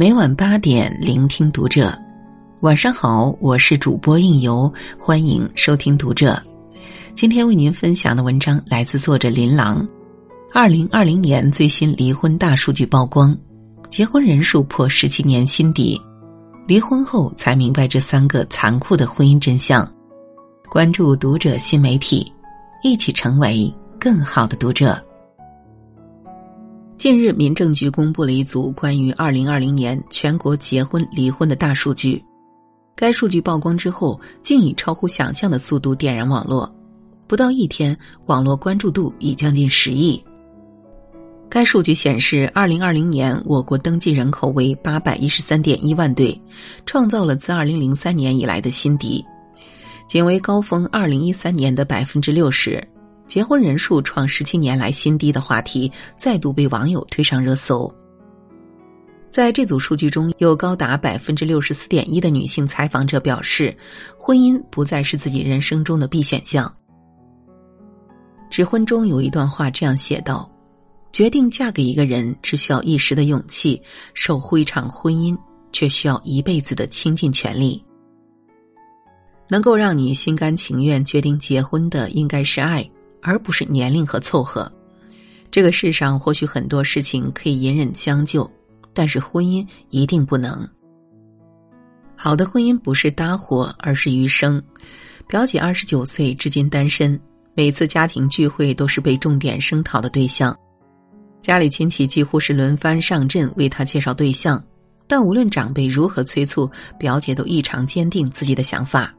每晚八点，聆听读者。晚上好，我是主播应由，欢迎收听读者。今天为您分享的文章来自作者林郎。二零二零年最新离婚大数据曝光，结婚人数破十七年新低，离婚后才明白这三个残酷的婚姻真相。关注读者新媒体，一起成为更好的读者。近日，民政局公布了一组关于二零二零年全国结婚离婚的大数据。该数据曝光之后，竟以超乎想象的速度点燃网络，不到一天，网络关注度已将近十亿。该数据显示，二零二零年我国登记人口为八百一十三点一万对，创造了自二零零三年以来的新低，仅为高峰二零一三年的百分之六十。结婚人数创十七年来新低的话题再度被网友推上热搜。在这组数据中，有高达百分之六十四点一的女性采访者表示，婚姻不再是自己人生中的必选项。《指婚》中有一段话这样写道：“决定嫁给一个人，只需要一时的勇气；守护一场婚姻，却需要一辈子的倾尽全力。能够让你心甘情愿决定结婚的，应该是爱。”而不是年龄和凑合。这个世上或许很多事情可以隐忍将就，但是婚姻一定不能。好的婚姻不是搭伙，而是余生。表姐二十九岁，至今单身，每次家庭聚会都是被重点声讨的对象，家里亲戚几乎是轮番上阵为她介绍对象，但无论长辈如何催促，表姐都异常坚定自己的想法。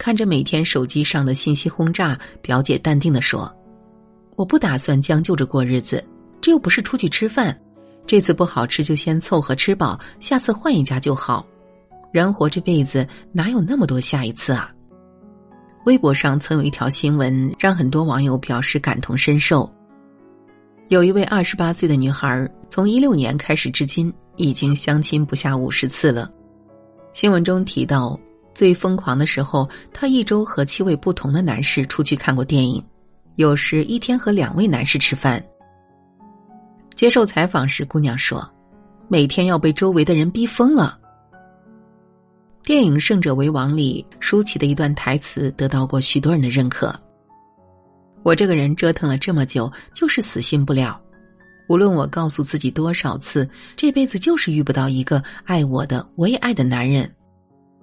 看着每天手机上的信息轰炸，表姐淡定的说：“我不打算将就着过日子，这又不是出去吃饭，这次不好吃就先凑合吃饱，下次换一家就好。人活这辈子哪有那么多下一次啊？”微博上曾有一条新闻，让很多网友表示感同身受。有一位二十八岁的女孩，从一六年开始至今，已经相亲不下五十次了。新闻中提到。最疯狂的时候，他一周和七位不同的男士出去看过电影，有时一天和两位男士吃饭。接受采访时，姑娘说：“每天要被周围的人逼疯了。”电影《胜者为王》里舒淇的一段台词得到过许多人的认可。我这个人折腾了这么久，就是死心不了。无论我告诉自己多少次，这辈子就是遇不到一个爱我的、我也爱的男人。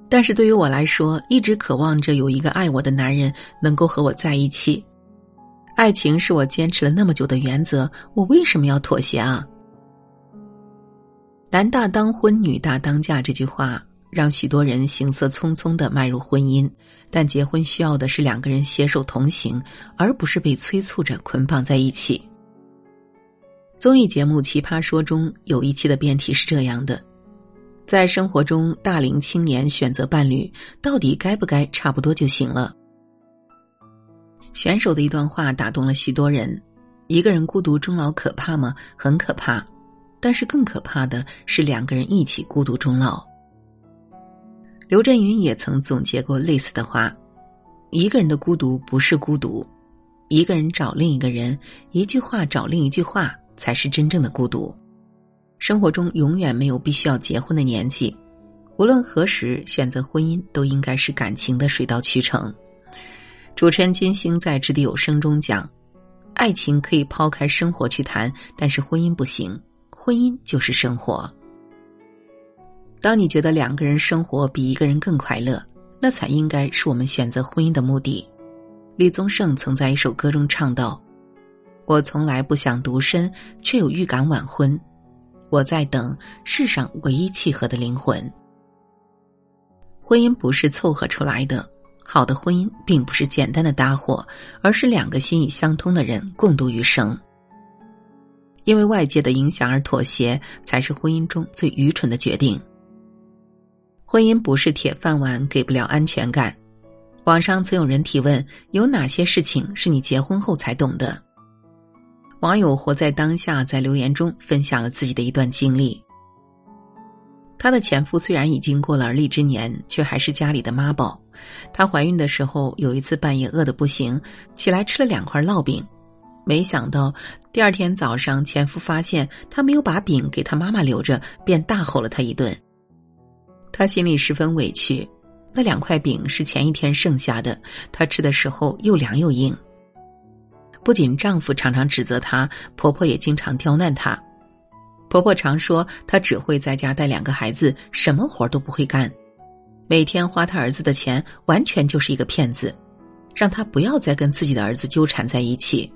但是对于我来说，一直渴望着有一个爱我的男人能够和我在一起。爱情是我坚持了那么久的原则，我为什么要妥协啊？男大当婚，女大当嫁这句话让许多人行色匆匆的迈入婚姻，但结婚需要的是两个人携手同行，而不是被催促着捆绑在一起。综艺节目《奇葩说》中有一期的辩题是这样的。在生活中，大龄青年选择伴侣，到底该不该差不多就行了？选手的一段话打动了许多人：一个人孤独终老可怕吗？很可怕，但是更可怕的是两个人一起孤独终老。刘震云也曾总结过类似的话：一个人的孤独不是孤独，一个人找另一个人，一句话找另一句话，才是真正的孤独。生活中永远没有必须要结婚的年纪，无论何时选择婚姻，都应该是感情的水到渠成。主持人金星在《掷地有声》中讲：“爱情可以抛开生活去谈，但是婚姻不行，婚姻就是生活。当你觉得两个人生活比一个人更快乐，那才应该是我们选择婚姻的目的。”李宗盛曾在一首歌中唱道：“我从来不想独身，却有预感晚婚。”我在等世上唯一契合的灵魂。婚姻不是凑合出来的，好的婚姻并不是简单的搭伙，而是两个心意相通的人共度余生。因为外界的影响而妥协，才是婚姻中最愚蠢的决定。婚姻不是铁饭碗，给不了安全感。网上曾有人提问：有哪些事情是你结婚后才懂的？网友活在当下在留言中分享了自己的一段经历。她的前夫虽然已经过了而立之年，却还是家里的妈宝。她怀孕的时候，有一次半夜饿得不行，起来吃了两块烙饼。没想到第二天早上，前夫发现她没有把饼给她妈妈留着，便大吼了她一顿。她心里十分委屈，那两块饼是前一天剩下的，她吃的时候又凉又硬。不仅丈夫常常指责她，婆婆也经常刁难她。婆婆常说她只会在家带两个孩子，什么活都不会干，每天花她儿子的钱，完全就是一个骗子，让她不要再跟自己的儿子纠缠在一起。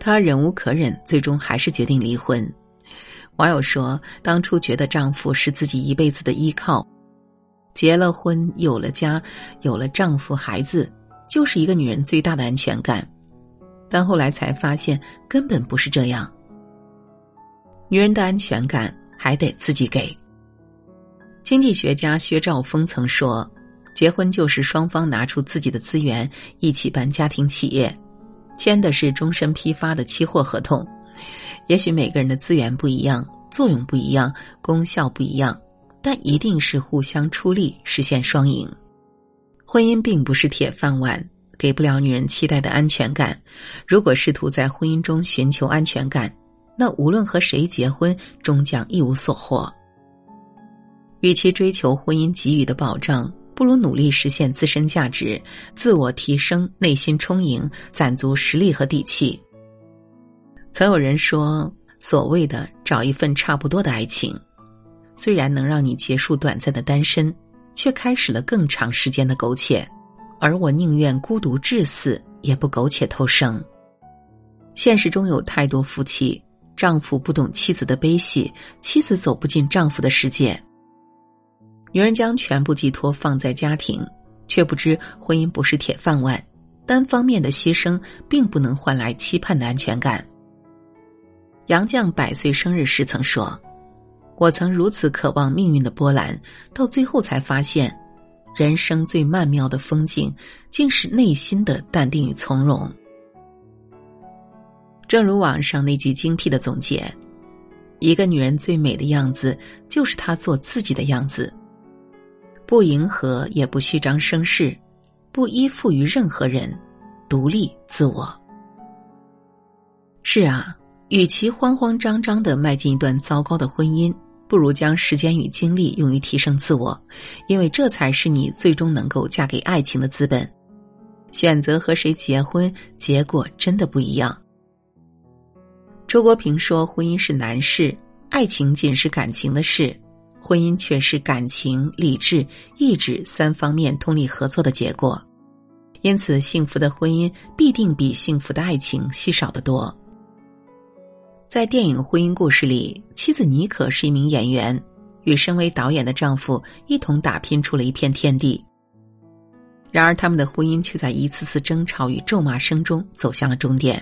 她忍无可忍，最终还是决定离婚。网友说，当初觉得丈夫是自己一辈子的依靠，结了婚，有了家，有了丈夫孩子。就是一个女人最大的安全感，但后来才发现根本不是这样。女人的安全感还得自己给。经济学家薛兆丰曾说：“结婚就是双方拿出自己的资源一起办家庭企业，签的是终身批发的期货合同。也许每个人的资源不一样，作用不一样，功效不一样，但一定是互相出力，实现双赢。”婚姻并不是铁饭碗，给不了女人期待的安全感。如果试图在婚姻中寻求安全感，那无论和谁结婚，终将一无所获。与其追求婚姻给予的保障，不如努力实现自身价值，自我提升，内心充盈，攒足实力和底气。曾有人说，所谓的找一份差不多的爱情，虽然能让你结束短暂的单身。却开始了更长时间的苟且，而我宁愿孤独至死，也不苟且偷生。现实中有太多夫妻，丈夫不懂妻子的悲喜，妻子走不进丈夫的世界。女人将全部寄托放在家庭，却不知婚姻不是铁饭碗，单方面的牺牲并不能换来期盼的安全感。杨绛百岁生日时曾说。我曾如此渴望命运的波澜，到最后才发现，人生最曼妙的风景，竟是内心的淡定与从容。正如网上那句精辟的总结：“一个女人最美的样子，就是她做自己的样子，不迎合也不虚张声势，不依附于任何人，独立自我。”是啊，与其慌慌张张的迈进一段糟糕的婚姻。不如将时间与精力用于提升自我，因为这才是你最终能够嫁给爱情的资本。选择和谁结婚，结果真的不一样。周国平说：“婚姻是难事，爱情仅是感情的事，婚姻却是感情、理智、意志三方面通力合作的结果。因此，幸福的婚姻必定比幸福的爱情稀少得多。”在电影《婚姻故事》里，妻子妮可是一名演员，与身为导演的丈夫一同打拼出了一片天地。然而，他们的婚姻却在一次次争吵与咒骂声中走向了终点。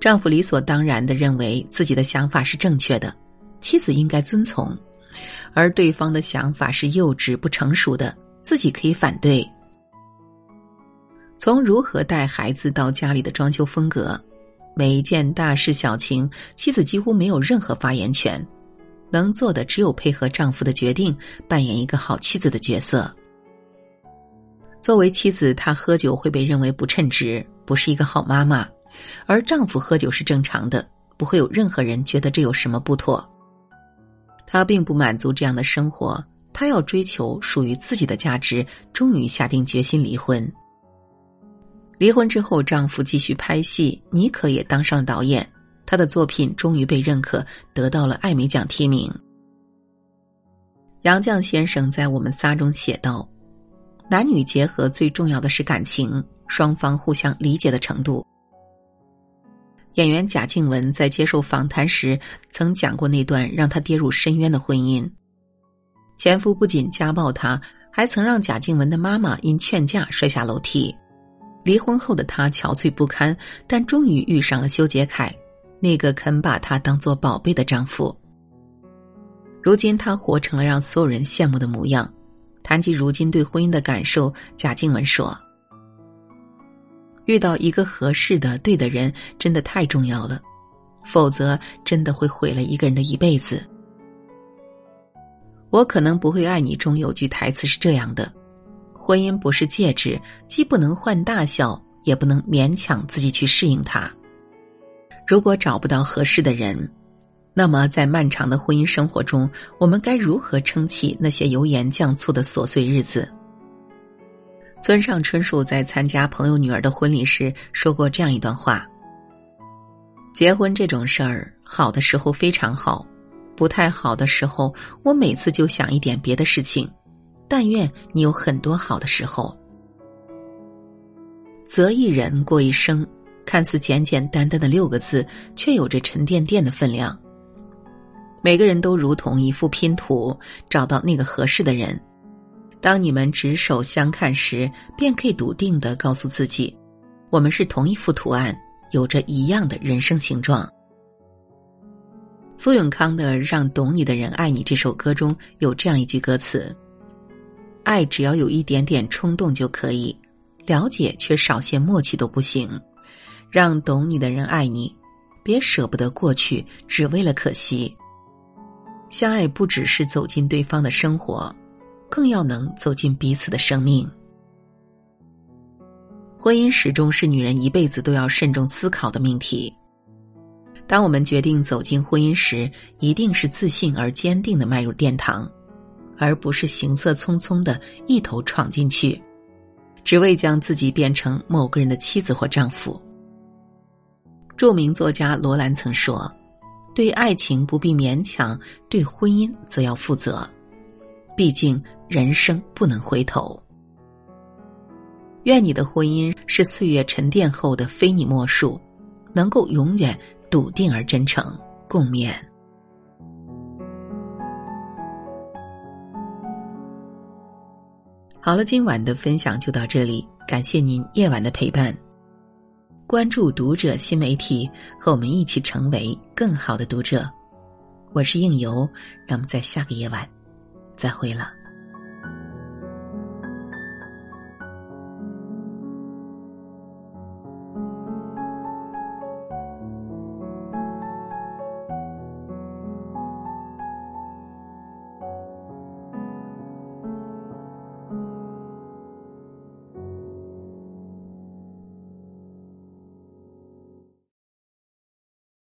丈夫理所当然的认为自己的想法是正确的，妻子应该遵从；而对方的想法是幼稚不成熟的，自己可以反对。从如何带孩子到家里的装修风格。每一件大事小情，妻子几乎没有任何发言权，能做的只有配合丈夫的决定，扮演一个好妻子的角色。作为妻子，她喝酒会被认为不称职，不是一个好妈妈；而丈夫喝酒是正常的，不会有任何人觉得这有什么不妥。她并不满足这样的生活，她要追求属于自己的价值，终于下定决心离婚。离婚之后，丈夫继续拍戏，妮可也当上导演。她的作品终于被认可，得到了艾美奖提名。杨绛先生在《我们仨》中写道：“男女结合最重要的是感情，双方互相理解的程度。”演员贾静雯在接受访谈时曾讲过那段让她跌入深渊的婚姻。前夫不仅家暴她，还曾让贾静雯的妈妈因劝架摔下楼梯。离婚后的她憔悴不堪，但终于遇上了修杰楷，那个肯把她当做宝贝的丈夫。如今她活成了让所有人羡慕的模样。谈及如今对婚姻的感受，贾静雯说：“遇到一个合适的、对的人，真的太重要了，否则真的会毁了一个人的一辈子。”我可能不会爱你中有句台词是这样的。婚姻不是戒指，既不能换大小，也不能勉强自己去适应它。如果找不到合适的人，那么在漫长的婚姻生活中，我们该如何撑起那些油盐酱醋的琐碎日子？村上春树在参加朋友女儿的婚礼时说过这样一段话：“结婚这种事儿，好的时候非常好，不太好的时候，我每次就想一点别的事情。但愿你有很多好的时候。”择一人过一生，看似简简单单的六个字，却有着沉甸甸的分量。每个人都如同一副拼图，找到那个合适的人。当你们执手相看时，便可以笃定的告诉自己，我们是同一幅图案，有着一样的人生形状。苏永康的《让懂你的人爱你》这首歌中有这样一句歌词：“爱只要有一点点冲动就可以，了解却少些默契都不行。让懂你的人爱你，别舍不得过去，只为了可惜。”相爱不只是走进对方的生活，更要能走进彼此的生命。婚姻始终是女人一辈子都要慎重思考的命题。当我们决定走进婚姻时，一定是自信而坚定的迈入殿堂，而不是行色匆匆的一头闯进去，只为将自己变成某个人的妻子或丈夫。著名作家罗兰曾说。对爱情不必勉强，对婚姻则要负责。毕竟人生不能回头。愿你的婚姻是岁月沉淀后的非你莫属，能够永远笃定而真诚共勉。好了，今晚的分享就到这里，感谢您夜晚的陪伴。关注读者新媒体，和我们一起成为更好的读者。我是应由，让我们在下个夜晚再会了。